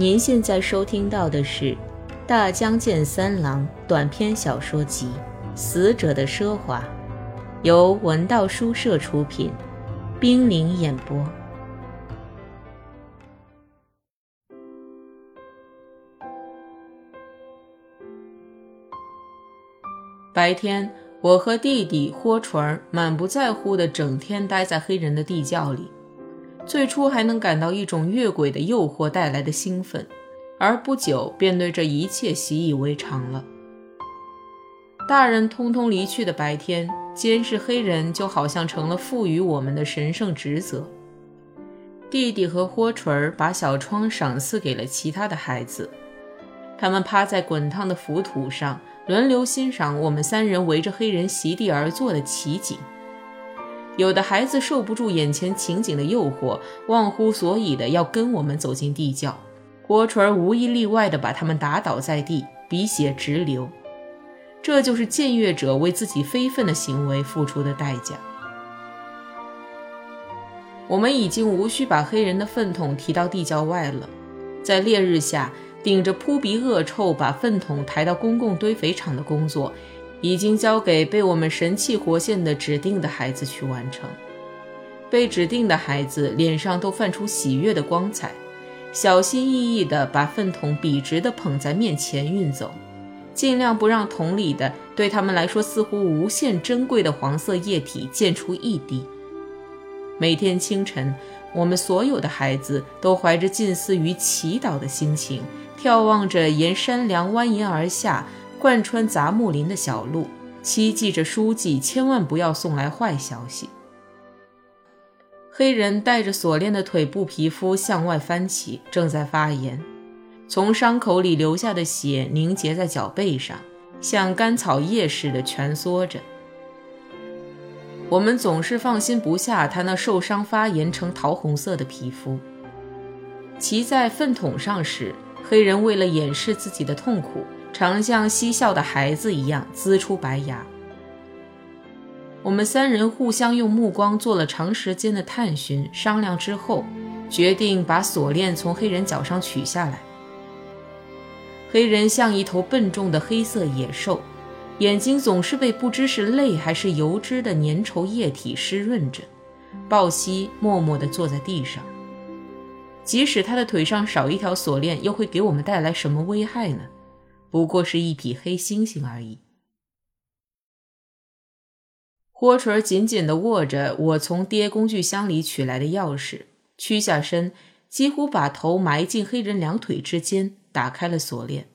您现在收听到的是《大江健三郎》短篇小说集《死者的奢华》，由文道书社出品，冰凌演播。白天，我和弟弟豁纯儿满不在乎的整天待在黑人的地窖里。最初还能感到一种越轨的诱惑带来的兴奋，而不久便对这一切习以为常了。大人通通离去的白天，监视黑人就好像成了赋予我们的神圣职责。弟弟和豁锤儿把小窗赏赐给了其他的孩子，他们趴在滚烫的浮土上，轮流欣赏我们三人围着黑人席地而坐的奇景。有的孩子受不住眼前情景的诱惑，忘乎所以的要跟我们走进地窖。郭纯无一例外的把他们打倒在地，鼻血直流。这就是僭越者为自己非分的行为付出的代价。我们已经无需把黑人的粪桶提到地窖外了，在烈日下顶着扑鼻恶臭把粪桶抬到公共堆肥场的工作。已经交给被我们神气活现的指定的孩子去完成。被指定的孩子脸上都泛出喜悦的光彩，小心翼翼地把粪桶笔直地捧在面前运走，尽量不让桶里的对他们来说似乎无限珍贵的黄色液体溅出一滴。每天清晨，我们所有的孩子都怀着近似于祈祷的心情，眺望着沿山梁蜿蜒而下。贯穿杂木林的小路，期冀着书记千万不要送来坏消息。黑人带着锁链的腿部皮肤向外翻起，正在发炎，从伤口里流下的血凝结在脚背上，像干草叶似的蜷缩着。我们总是放心不下他那受伤发炎成桃红色的皮肤。骑在粪桶上时，黑人为了掩饰自己的痛苦。常像嬉笑的孩子一样呲出白牙。我们三人互相用目光做了长时间的探寻，商量之后，决定把锁链从黑人脚上取下来。黑人像一头笨重的黑色野兽，眼睛总是被不知是泪还是油脂的粘稠液体湿润着，抱膝默默地坐在地上。即使他的腿上少一条锁链，又会给我们带来什么危害呢？不过是一匹黑猩猩而已。豁锤紧紧地握着我从爹工具箱里取来的钥匙，屈下身，几乎把头埋进黑人两腿之间，打开了锁链。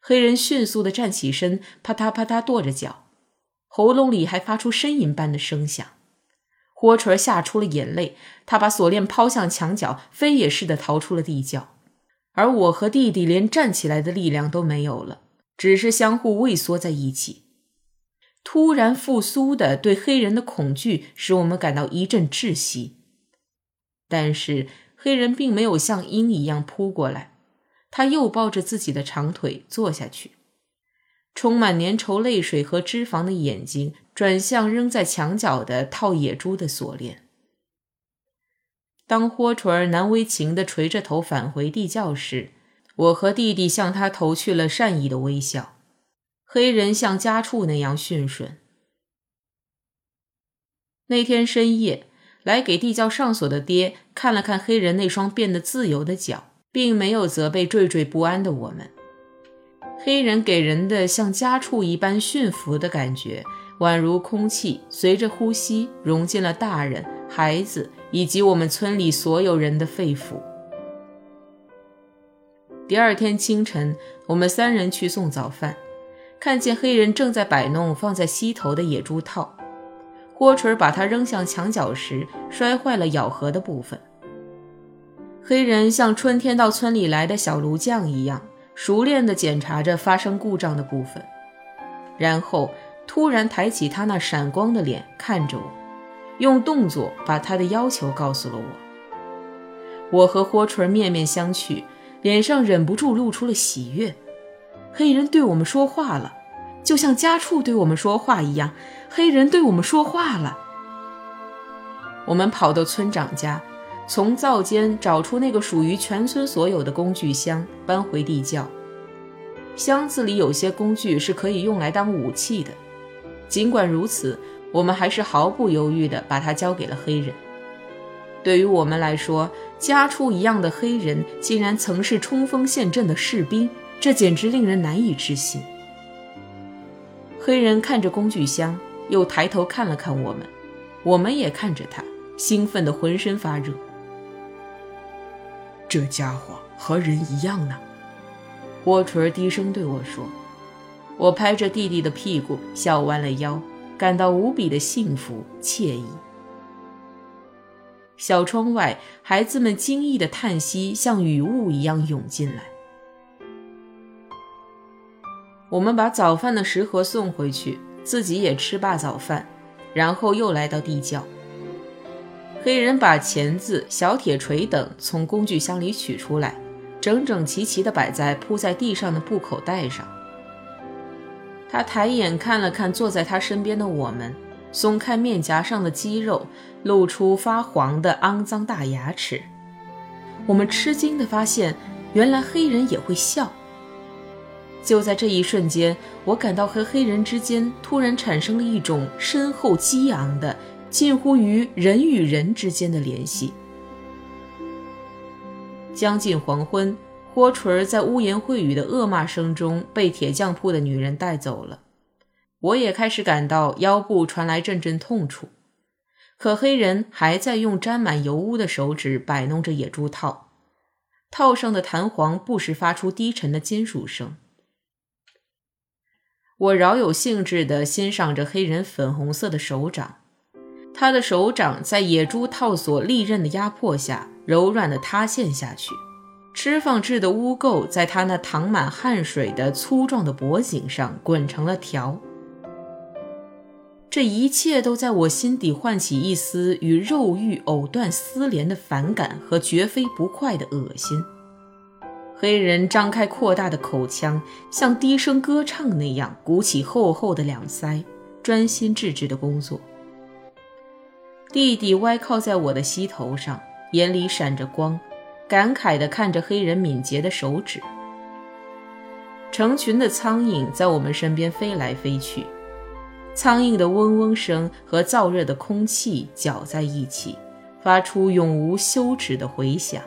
黑人迅速地站起身，啪嗒啪嗒跺着脚，喉咙里还发出呻吟般的声响。豁锤吓出了眼泪，他把锁链抛向墙角，飞也似的逃出了地窖。而我和弟弟连站起来的力量都没有了，只是相互畏缩在一起。突然复苏的对黑人的恐惧使我们感到一阵窒息。但是黑人并没有像鹰一样扑过来，他又抱着自己的长腿坐下去，充满粘稠泪水和脂肪的眼睛转向扔在墙角的套野猪的锁链。当豁锤儿难为情地垂着头返回地窖时，我和弟弟向他投去了善意的微笑。黑人像家畜那样驯顺。那天深夜，来给地窖上锁的爹看了看黑人那双变得自由的脚，并没有责备惴惴不安的我们。黑人给人的像家畜一般驯服的感觉，宛如空气随着呼吸融进了大人、孩子。以及我们村里所有人的肺腑。第二天清晨，我们三人去送早饭，看见黑人正在摆弄放在膝头的野猪套，锅锤把它扔向墙角时，摔坏了咬合的部分。黑人像春天到村里来的小炉匠一样，熟练地检查着发生故障的部分，然后突然抬起他那闪光的脸看着我。用动作把他的要求告诉了我。我和豁锤面面相觑，脸上忍不住露出了喜悦。黑人对我们说话了，就像家畜对我们说话一样。黑人对我们说话了。我们跑到村长家，从灶间找出那个属于全村所有的工具箱，搬回地窖。箱子里有些工具是可以用来当武器的。尽管如此，我们还是毫不犹豫地把它交给了黑人。对于我们来说，家畜一样的黑人竟然曾是冲锋陷阵的士兵，这简直令人难以置信。黑人看着工具箱，又抬头看了看我们，我们也看着他，兴奋得浑身发热。这家伙和人一样呢，波锤低声对我说。我拍着弟弟的屁股，笑弯了腰，感到无比的幸福惬意。小窗外，孩子们惊异的叹息像雨雾一样涌进来。我们把早饭的食盒送回去，自己也吃罢早饭，然后又来到地窖。黑人把钳子、小铁锤等从工具箱里取出来，整整齐齐地摆在铺在地上的布口袋上。他抬眼看了看坐在他身边的我们。松开面颊上的肌肉，露出发黄的肮脏大牙齿。我们吃惊地发现，原来黑人也会笑。就在这一瞬间，我感到和黑人之间突然产生了一种深厚激昂的、近乎于人与人之间的联系。将近黄昏，豁锤在污言秽语的恶骂声中被铁匠铺的女人带走了。我也开始感到腰部传来阵阵痛楚，可黑人还在用沾满油污的手指摆弄着野猪套，套上的弹簧不时发出低沉的金属声。我饶有兴致地欣赏着黑人粉红色的手掌，他的手掌在野猪套索利刃的压迫下柔软地塌陷下去，脂肪质的污垢在他那淌满汗水的粗壮的脖颈上滚成了条。这一切都在我心底唤起一丝与肉欲藕断丝连的反感和绝非不快的恶心。黑人张开扩大的口腔，像低声歌唱那样鼓起厚厚的两腮，专心致志的工作。弟弟歪靠在我的膝头上，眼里闪着光，感慨地看着黑人敏捷的手指。成群的苍蝇在我们身边飞来飞去。苍蝇的嗡嗡声和燥热的空气搅在一起，发出永无休止的回响。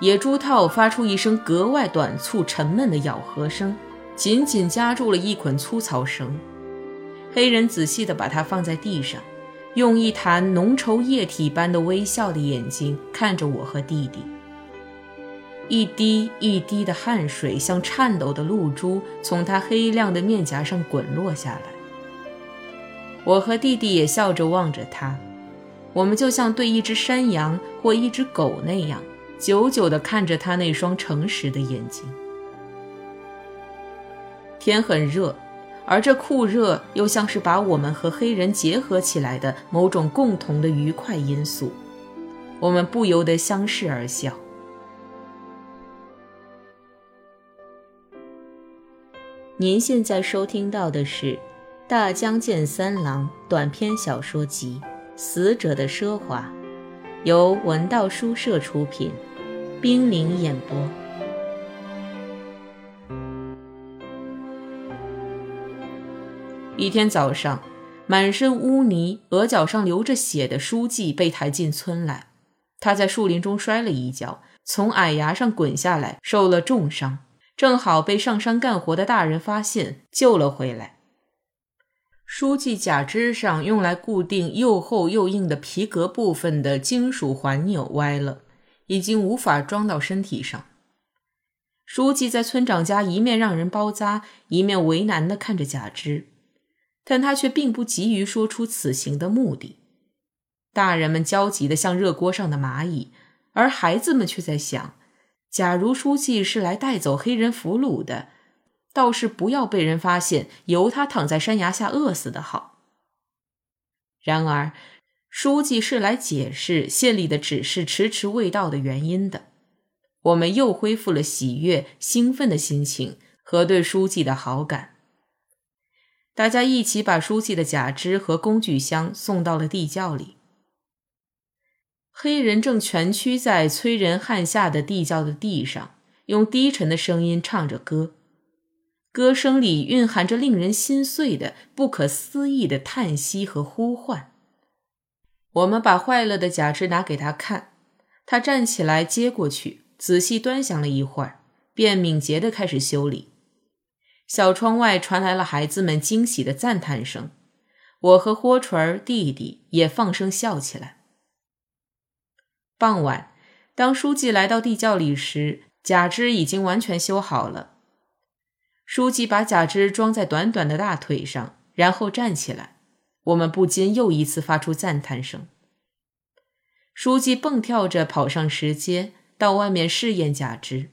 野猪套发出一声格外短促、沉闷的咬合声，紧紧夹住了一捆粗草绳。黑人仔细地把它放在地上，用一潭浓稠液体般的微笑的眼睛看着我和弟弟。一滴一滴的汗水像颤抖的露珠从他黑亮的面颊上滚落下来。我和弟弟也笑着望着他，我们就像对一只山羊或一只狗那样，久久地看着他那双诚实的眼睛。天很热，而这酷热又像是把我们和黑人结合起来的某种共同的愉快因素，我们不由得相视而笑。您现在收听到的是《大江健三郎短篇小说集·死者的奢华》，由文道书社出品，冰凌演播。一天早上，满身污泥、额角上流着血的书记被抬进村来。他在树林中摔了一跤，从矮崖上滚下来，受了重伤。正好被上山干活的大人发现，救了回来。书记假肢上用来固定又厚又硬的皮革部分的金属环钮歪了，已经无法装到身体上。书记在村长家一面让人包扎，一面为难地看着假肢，但他却并不急于说出此行的目的。大人们焦急的像热锅上的蚂蚁，而孩子们却在想。假如书记是来带走黑人俘虏的，倒是不要被人发现，由他躺在山崖下饿死的好。然而，书记是来解释县里的指示迟迟未到的原因的。我们又恢复了喜悦、兴奋的心情和对书记的好感。大家一起把书记的假肢和工具箱送到了地窖里。黑人正蜷曲在催人汗下的地窖的地上，用低沉的声音唱着歌，歌声里蕴含着令人心碎的、不可思议的叹息和呼唤。我们把坏了的假肢拿给他看，他站起来接过去，仔细端详了一会儿，便敏捷地开始修理。小窗外传来了孩子们惊喜的赞叹声，我和豁锤儿弟弟也放声笑起来。傍晚，当书记来到地窖里时，假肢已经完全修好了。书记把假肢装在短短的大腿上，然后站起来，我们不禁又一次发出赞叹声。书记蹦跳着跑上石阶，到外面试验假肢。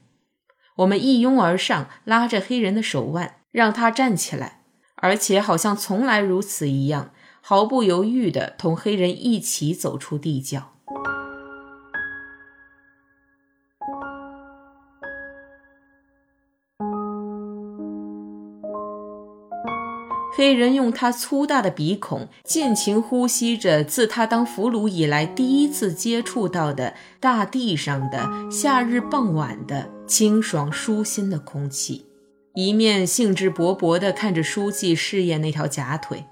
我们一拥而上，拉着黑人的手腕，让他站起来，而且好像从来如此一样，毫不犹豫地同黑人一起走出地窖。黑人用他粗大的鼻孔尽情呼吸着自他当俘虏以来第一次接触到的大地上的夏日傍晚的清爽舒心的空气，一面兴致勃勃地看着书记试验那条假腿。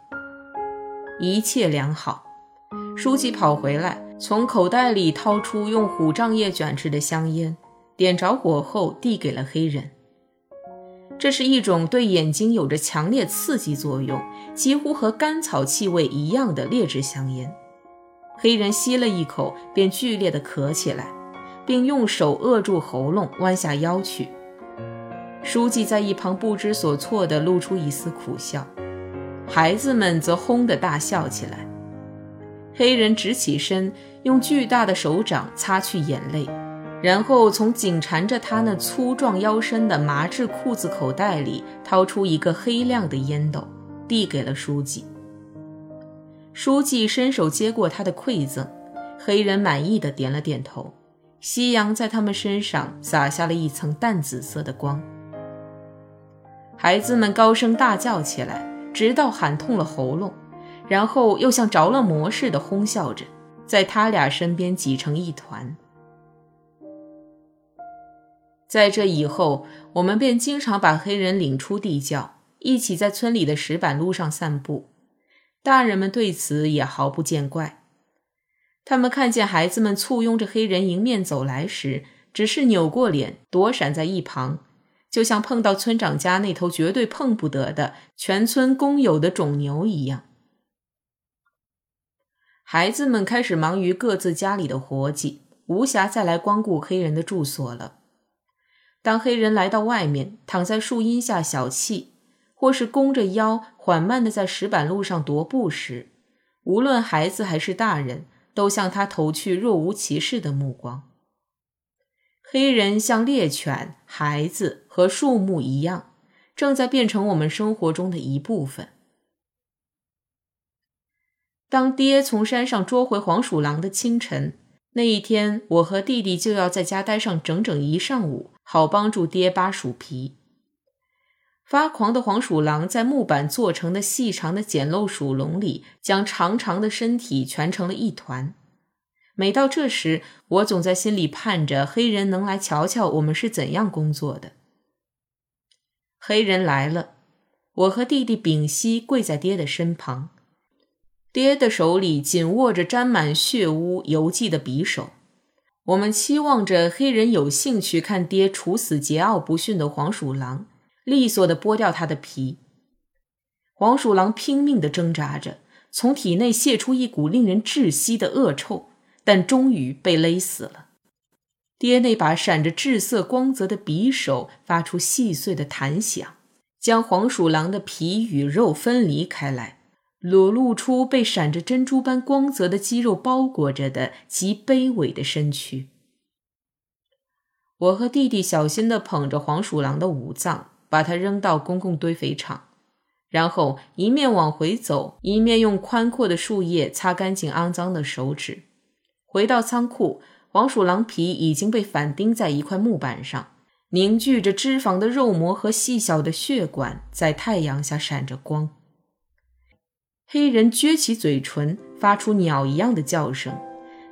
一切良好。书记跑回来，从口袋里掏出用虎杖叶卷制的香烟，点着火后递给了黑人。这是一种对眼睛有着强烈刺激作用，几乎和甘草气味一样的劣质香烟。黑人吸了一口，便剧烈的咳起来，并用手扼住喉咙，弯下腰去。书记在一旁不知所措地露出一丝苦笑，孩子们则轰地大笑起来。黑人直起身，用巨大的手掌擦去眼泪。然后从紧缠着他那粗壮腰身的麻质裤子口袋里掏出一个黑亮的烟斗，递给了书记。书记伸手接过他的馈赠，黑人满意的点了点头。夕阳在他们身上洒下了一层淡紫色的光。孩子们高声大叫起来，直到喊痛了喉咙，然后又像着了魔似的哄笑着，在他俩身边挤成一团。在这以后，我们便经常把黑人领出地窖，一起在村里的石板路上散步。大人们对此也毫不见怪。他们看见孩子们簇拥着黑人迎面走来时，只是扭过脸躲闪在一旁，就像碰到村长家那头绝对碰不得的全村公有的种牛一样。孩子们开始忙于各自家里的活计，无暇再来光顾黑人的住所了。当黑人来到外面，躺在树荫下小憩，或是弓着腰缓慢地在石板路上踱步时，无论孩子还是大人，都向他投去若无其事的目光。黑人像猎犬、孩子和树木一样，正在变成我们生活中的一部分。当爹从山上捉回黄鼠狼的清晨。那一天，我和弟弟就要在家待上整整一上午，好帮助爹扒鼠皮。发狂的黄鼠狼在木板做成的细长的简陋鼠笼里，将长长的身体蜷成了一团。每到这时，我总在心里盼着黑人能来瞧瞧我们是怎样工作的。黑人来了，我和弟弟屏息跪在爹的身旁。爹的手里紧握着沾满血污油迹的匕首，我们期望着黑人有兴趣看爹处死桀骜不驯的黄鼠狼，利索地剥掉它的皮。黄鼠狼拼命地挣扎着，从体内泄出一股令人窒息的恶臭，但终于被勒死了。爹那把闪着赤色光泽的匕首发出细碎的弹响，将黄鼠狼的皮与肉分离开来。裸露出被闪着珍珠般光泽的肌肉包裹着的极卑微的身躯。我和弟弟小心地捧着黄鼠狼的五脏，把它扔到公共堆肥场，然后一面往回走，一面用宽阔的树叶擦干净肮脏的手指。回到仓库，黄鼠狼皮已经被反钉在一块木板上，凝聚着脂肪的肉膜和细小的血管在太阳下闪着光。黑人撅起嘴唇，发出鸟一样的叫声，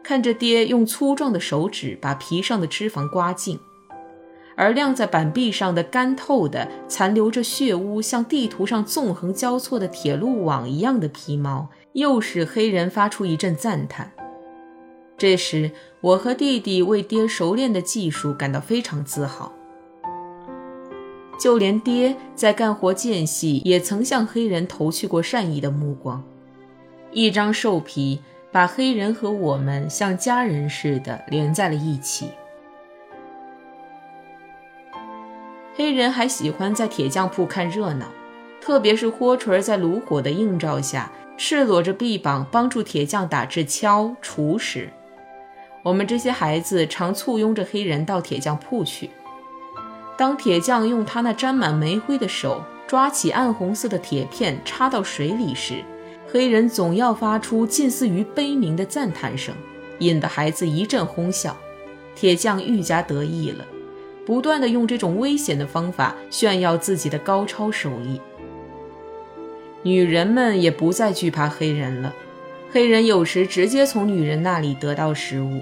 看着爹用粗壮的手指把皮上的脂肪刮净，而晾在板壁上的干透的、残留着血污、像地图上纵横交错的铁路网一样的皮毛，又使黑人发出一阵赞叹。这时，我和弟弟为爹熟练的技术感到非常自豪。就连爹在干活间隙，也曾向黑人投去过善意的目光。一张兽皮把黑人和我们像家人似的连在了一起。黑人还喜欢在铁匠铺看热闹，特别是豁锤在炉火的映照下，赤裸着臂膀帮助铁匠打制锹、锄时，我们这些孩子常簇拥着黑人到铁匠铺去。当铁匠用他那沾满煤灰的手抓起暗红色的铁片插到水里时，黑人总要发出近似于悲鸣的赞叹声，引得孩子一阵哄笑。铁匠愈加得意了，不断的用这种危险的方法炫耀自己的高超手艺。女人们也不再惧怕黑人了，黑人有时直接从女人那里得到食物。